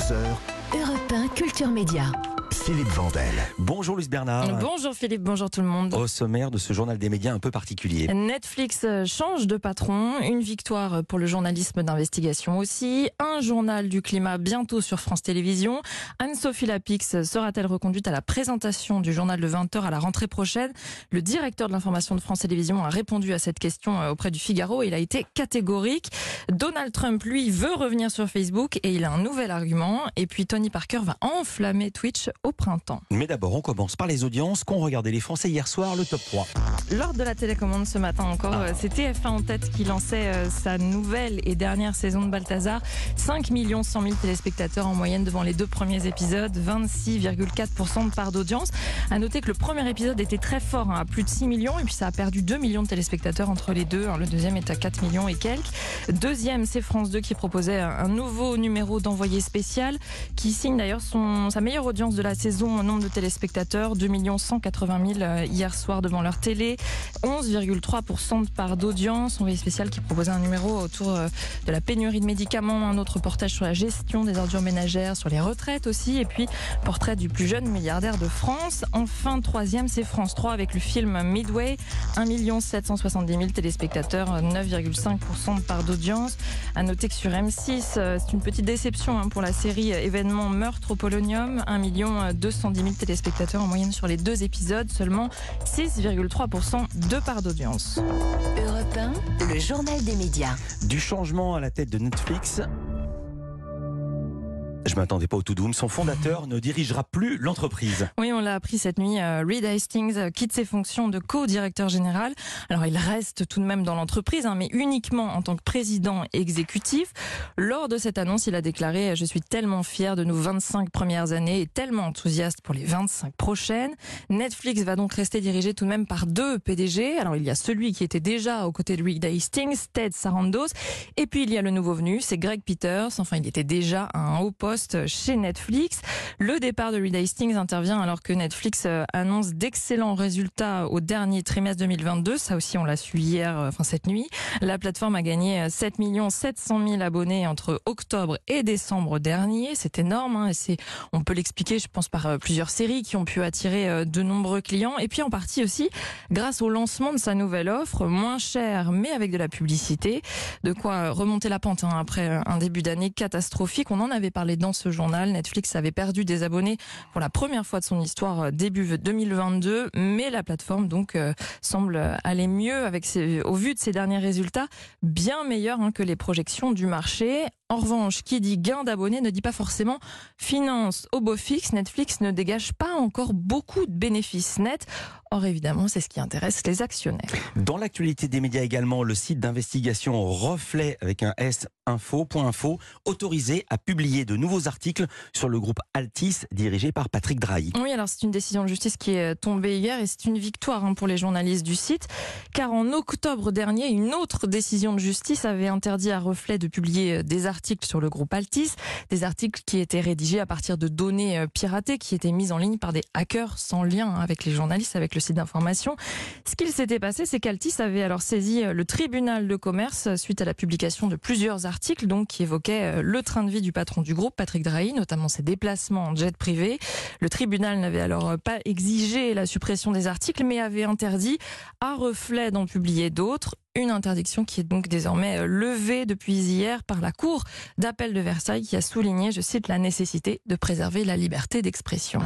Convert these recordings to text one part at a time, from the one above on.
11h, Europe 1 Culture Média. Philippe Vandel. Bonjour Luce Bernard. Bonjour Philippe, bonjour tout le monde. Au sommaire de ce journal des médias un peu particulier. Netflix euh, change de patron, une victoire pour le journalisme d'investigation aussi, un journal du climat bientôt sur France Télévisions. Anne-Sophie Lapix sera-t-elle reconduite à la présentation du journal de 20h à la rentrée prochaine? Le directeur de l'information de France Télévisions a répondu à cette question euh, auprès du Figaro et il a été catégorique. Donald Trump, lui, veut revenir sur Facebook et il a un nouvel argument. Et puis Tony Parker va enflammer Twitch au printemps. Mais d'abord, on commence par les audiences qu'ont regardé les Français hier soir, le top 3. Lors de la télécommande ce matin encore, Ah. c'est TF1 en tête qui lançait euh, sa nouvelle et dernière saison de Balthazar. 5 100 000 téléspectateurs en moyenne devant les deux premiers épisodes, 26,4% de part d'audience. À noter que le premier épisode était très fort, hein, à plus de 6 millions, et puis ça a perdu 2 millions de téléspectateurs entre les deux. hein. Le deuxième est à 4 millions et quelques. Deuxième, c'est France 2 qui proposait un nouveau numéro d'envoyé spécial, qui signe d'ailleurs sa meilleure audience de la saison en nombre de téléspectateurs, 2 180 000 euh, hier soir devant leur télé, 11,3% de part d'audience. Envoyé spécial qui proposait un numéro autour euh, de la pénurie de médicaments, un autre reportage sur la gestion des ordures ménagères, sur les retraites aussi, et puis portrait du plus jeune milliardaire de France. Enfin, troisième, c'est France 3 avec le film Midway, 1 770 000 téléspectateurs, euh, 9,5% de part d'audience. À noter que sur M6, euh, c'est une petite déception hein, pour la série euh, événement Meurtre au Polonium, 1 210 000 téléspectateurs en moyenne sur les deux épisodes, seulement 6,3% de part d'audience. Europe 1, le journal des médias. Du changement à la tête de Netflix. Je m'attendais pas au tout doom. Son fondateur ne dirigera plus l'entreprise. Oui, on l'a appris cette nuit. euh, Reed Hastings euh, quitte ses fonctions de co-directeur général. Alors, il reste tout de même dans l'entreprise, hein, mais uniquement en tant que président exécutif. Lors de cette annonce, il a déclaré euh, Je suis tellement fier de nos 25 premières années et tellement enthousiaste pour les 25 prochaines. Netflix va donc rester dirigé tout de même par deux PDG. Alors, il y a celui qui était déjà aux côtés de Reed Hastings, Ted Sarandos, et puis il y a le nouveau venu, c'est Greg Peters. Enfin, il était déjà à un haut poste chez Netflix. Le départ de Reed Hastings intervient alors que Netflix euh, annonce d'excellents résultats au dernier trimestre 2022. Ça aussi, on l'a su hier, euh, enfin cette nuit. La plateforme a gagné euh, 7 700 000 abonnés entre octobre et décembre dernier. C'est énorme. Hein, et c'est, on peut l'expliquer, je pense, par euh, plusieurs séries qui ont pu attirer de nombreux clients. Et puis en partie aussi grâce au lancement de sa nouvelle offre, moins chère mais avec de la publicité. De quoi remonter la pente hein, après un début d'année catastrophique. On en avait parlé dans ce journal. Netflix avait perdu des abonnés pour la première fois de son histoire euh, début 2022, mais la plateforme donc euh, semble aller mieux avec au vu de ses derniers résultats, bien meilleurs hein, que les projections du marché. En revanche, qui dit gain d'abonnés ne dit pas forcément finance au beau fixe. Netflix ne dégage pas encore beaucoup de bénéfices nets. Or, évidemment, c'est ce qui intéresse les actionnaires. Dans l'actualité des médias également, le site d'investigation Reflet avec un S info.info autorisé à publier de nouveaux articles sur le groupe Altis dirigé par Patrick Drahi. Oui, alors c'est une décision de justice qui est tombée hier et c'est une victoire hein, pour les journalistes du site, car en octobre dernier, une autre décision de justice avait interdit à Reflet de publier euh, des articles sur le groupe Altis, des articles qui étaient rédigés à partir de données euh, piratées qui étaient mises en ligne par des hackers sans lien avec les journalistes, avec le site d'information. Ce qu'il s'était passé, c'est qu'Altis avait alors saisi euh, le tribunal de commerce euh, suite à la publication de plusieurs articles donc qui évoquaient le train de vie du patron du groupe, Patrick Drahi, notamment ses déplacements en jet privé. Le tribunal n'avait alors pas exigé la suppression des articles, mais avait interdit à reflet d'en publier d'autres. Une interdiction qui est donc désormais euh, levée depuis hier par la Cour d'appel de Versailles qui a souligné, je cite, la nécessité de préserver la liberté d'expression.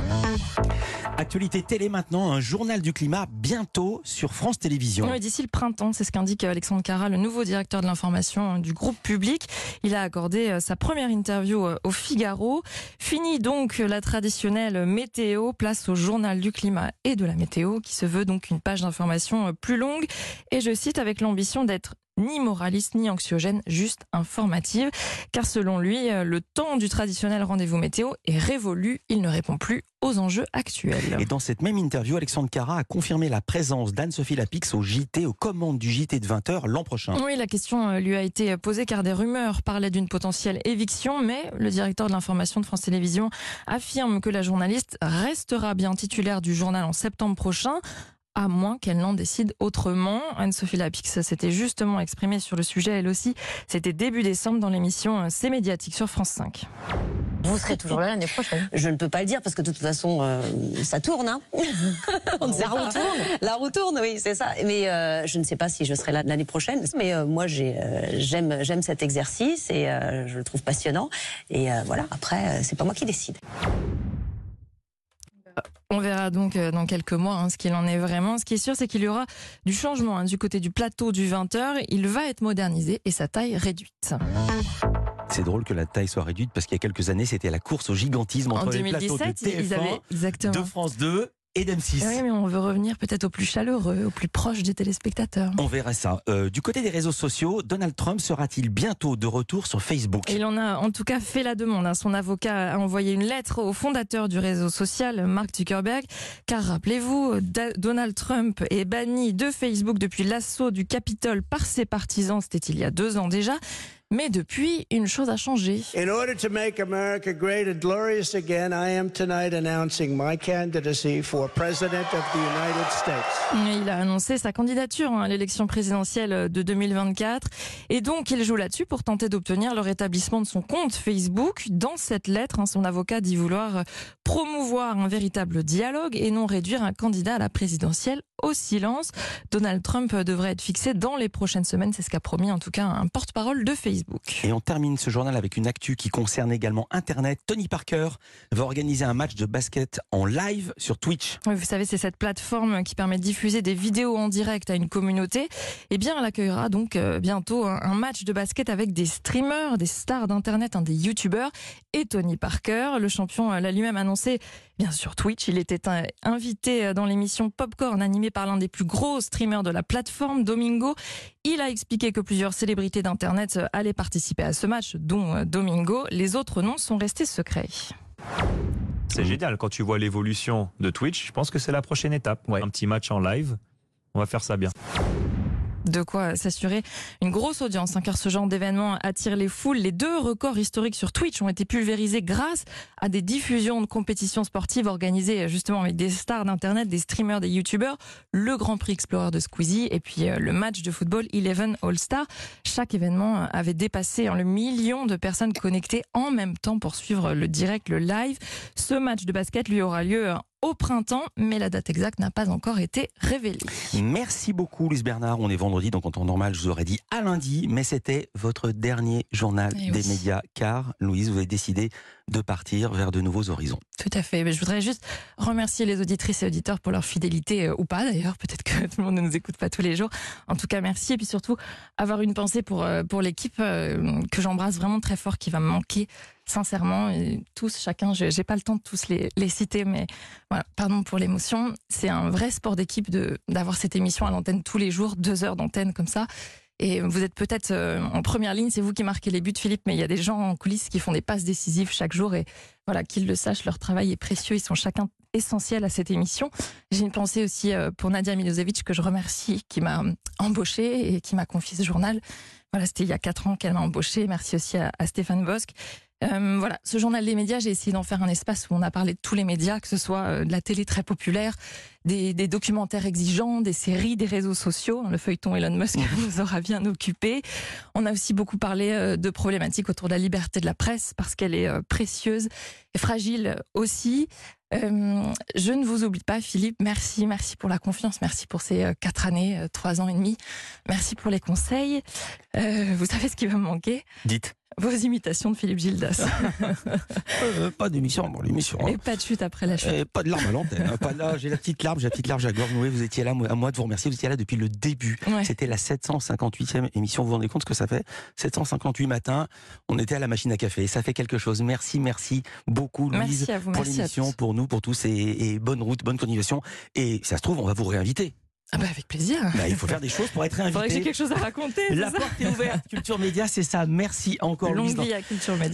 Actualité télé maintenant, un journal du climat bientôt sur France Télévisions. Oui, D'ici le printemps, c'est ce qu'indique Alexandre Cara, le nouveau directeur de l'information du groupe public. Il a accordé euh, sa première interview euh, au Figaro. Fini donc la traditionnelle météo, place au journal du climat et de la météo, qui se veut donc une page d'information euh, plus longue. Et je cite, avec l'ambition d'être ni moraliste ni anxiogène, juste informative. Car selon lui, euh, le temps du traditionnel rendez-vous météo est révolu. Il ne répond plus aux enjeux actuels. Et dans cette même interview, Alexandre Cara a confirmé la présence d'Anne-Sophie Lapix au JT, aux commandes du JT de 20h l'an prochain. Oui, la question euh, lui a été posée car des rumeurs parlaient d'une potentielle éviction, mais le directeur de l'information de France Télévisions affirme que la journaliste restera bien titulaire du journal en septembre prochain. À moins qu'elle n'en décide autrement. Anne-Sophie Lapix s'était justement exprimée sur le sujet, elle aussi. C'était début décembre dans l'émission C'est médiatique sur France 5. Vous serez toujours là l'année prochaine Je ne peux pas le dire parce que de toute façon, euh, ça tourne. Hein On la roue tourne. La roue tourne, oui, c'est ça. Mais euh, je ne sais pas si je serai là l'année prochaine. Mais euh, moi, j'ai, euh, j'aime, j'aime cet exercice et euh, je le trouve passionnant. Et euh, voilà. Après, euh, c'est pas moi qui décide. On verra donc euh, dans quelques mois hein, ce qu'il en est vraiment. Ce qui est sûr, c'est qu'il y aura du changement hein, du côté du plateau du 20h. Il va être modernisé et sa taille réduite. C'est drôle que la taille soit réduite parce qu'il y a quelques années, c'était la course au gigantisme entre En les plateaux de 2017, ils TF1, avaient exactement. de France 2 et d'M6. Oui, mais on veut revenir peut-être au plus chaleureux, au plus proche des téléspectateurs. On verra ça. Euh, du côté des réseaux sociaux, Donald Trump sera-t-il bientôt de retour sur Facebook? Il en a en tout cas fait la demande. hein. Son avocat a envoyé une lettre au fondateur du réseau social, Mark Zuckerberg, car rappelez-vous, Donald Trump est banni de Facebook depuis l'assaut du Capitole par ses partisans, c'était il y a deux ans déjà. Mais depuis, une chose a changé. In order to make America great and glorious again, I am tonight announcing my candidacy for President of the United States. Il a annoncé sa candidature hein, à l'élection présidentielle de 2024 et donc il joue là-dessus pour tenter d'obtenir le rétablissement de son compte Facebook. Dans cette lettre, hein, son avocat dit vouloir euh, promouvoir un véritable dialogue et non réduire un candidat à la présidentielle au silence. Donald Trump euh, devrait être fixé dans les prochaines semaines, c'est ce qu'a promis en tout cas un porte-parole de Facebook. Et on termine ce journal avec une actu qui concerne également Internet. Tony Parker va organiser un match de basket en live sur Twitch. Oui, Vous savez, c'est cette plateforme qui permet de diffuser des vidéos en direct à une communauté. Eh bien, elle accueillera donc euh, bientôt un un match de basket avec des streamers, des stars d'internet, hein, des youtubeurs et Tony Parker. Le champion euh, l'a lui-même annoncé, bien sûr Twitch. Il était invité euh, dans l'émission Popcorn animée par l'un des plus gros streamers de la plateforme, Domingo. Il a expliqué que plusieurs célébrités d'internet euh, allaient participer à ce match, dont euh, Domingo. Les autres noms sont restés secrets. C'est génial quand tu vois l'évolution de Twitch. Je pense que c'est la prochaine étape. Un petit match en live. On va faire ça bien. De quoi s'assurer une grosse audience, hein, car ce genre d'événement attire les foules. Les deux records historiques sur Twitch ont été pulvérisés grâce à des diffusions de compétitions sportives organisées justement avec des stars d'internet, des streamers, des youtubeurs, le Grand Prix Explorer de Squeezie et puis euh, le match de football Eleven All Star. Chaque événement euh, avait dépassé hein, le million de personnes connectées en même temps pour suivre le direct, le live. Ce match de basket lui aura lieu euh, au printemps, mais la date exacte n'a pas encore été révélée. Merci beaucoup, Luce Bernard. On est vendredi, donc en temps normal, je vous aurais dit à lundi, mais c'était votre dernier journal Eh des oui. médias, car, Louise, vous avez décidé de partir vers de nouveaux horizons. Tout à fait. Mais je voudrais juste remercier les auditrices et auditeurs pour leur fidélité euh, ou pas d'ailleurs. Peut-être que tout le monde ne nous écoute pas tous les jours. En tout cas, merci. Et puis surtout, avoir une pensée pour, euh, pour l'équipe euh, que j'embrasse vraiment très fort, qui va me manquer sincèrement. Tous, chacun, je j'ai pas le temps de tous les, citer, mais pardon pour l'émotion. C'est un vrai sport d'équipe d'avoir cette émission à l'antenne tous les jours, deux heures d'antenne comme ça. Et vous êtes peut-être euh, en première ligne, c'est vous qui marquez les buts, Philippe, mais il y a des gens en coulisses qui font des passes décisives chaque jour. Et voilà, qu'ils le sachent, leur travail est précieux. Ils sont chacun essentiels à cette émission. J'ai une pensée aussi euh, pour Nadia Milosevic, que je remercie, qui m'a embauchée et qui m'a confié ce journal. Voilà, c'était il y a quatre ans qu'elle m'a embauchée. Merci aussi à, à Stéphane Bosque. Euh, voilà, ce journal des médias, j'ai essayé d'en faire un espace où on a parlé de tous les médias, que ce soit euh, de la télé très populaire, des, des documentaires exigeants, des séries, des réseaux sociaux. Le feuilleton Elon Musk nous aura bien occupés. On a aussi beaucoup parlé de problématiques autour de la liberté de la presse parce qu'elle est précieuse et fragile aussi. Euh, je ne vous oublie pas, Philippe. Merci, merci pour la confiance, merci pour ces euh, quatre années, euh, trois ans et demi. Merci pour les conseils. Vous savez ce qui va me manquer? Dites. Vos imitations de Philippe Gildas. Euh, pas d'émission, l'émission. hein. et pas de chute après la chute. Euh, pas de larmes à l'antenne. hein, pas là, j'ai la petite larme, j'ai la petite larme, j'ai la gorge nouée. Vous étiez là, à moi de vous remercier. Vous étiez là depuis le début. Ouais. C'était la 758e émission. Vous vous rendez compte ce que ça fait? 758 matins. On était à la machine à café. Ça fait quelque chose. Merci, merci beaucoup, Louise, Merci à vous, pour l'émission, pour nous, pour tous. Et, et bonne route, bonne continuation. Et ça se trouve, on va vous réinviter. Ah bah avec plaisir. Bah, il faut faire des choses pour être Il faudrait que j'ai réinvité. quelque chose à raconter. La porte est ouverte. Culture Média, c'est ça. Merci encore. Longue vie à Culture Média.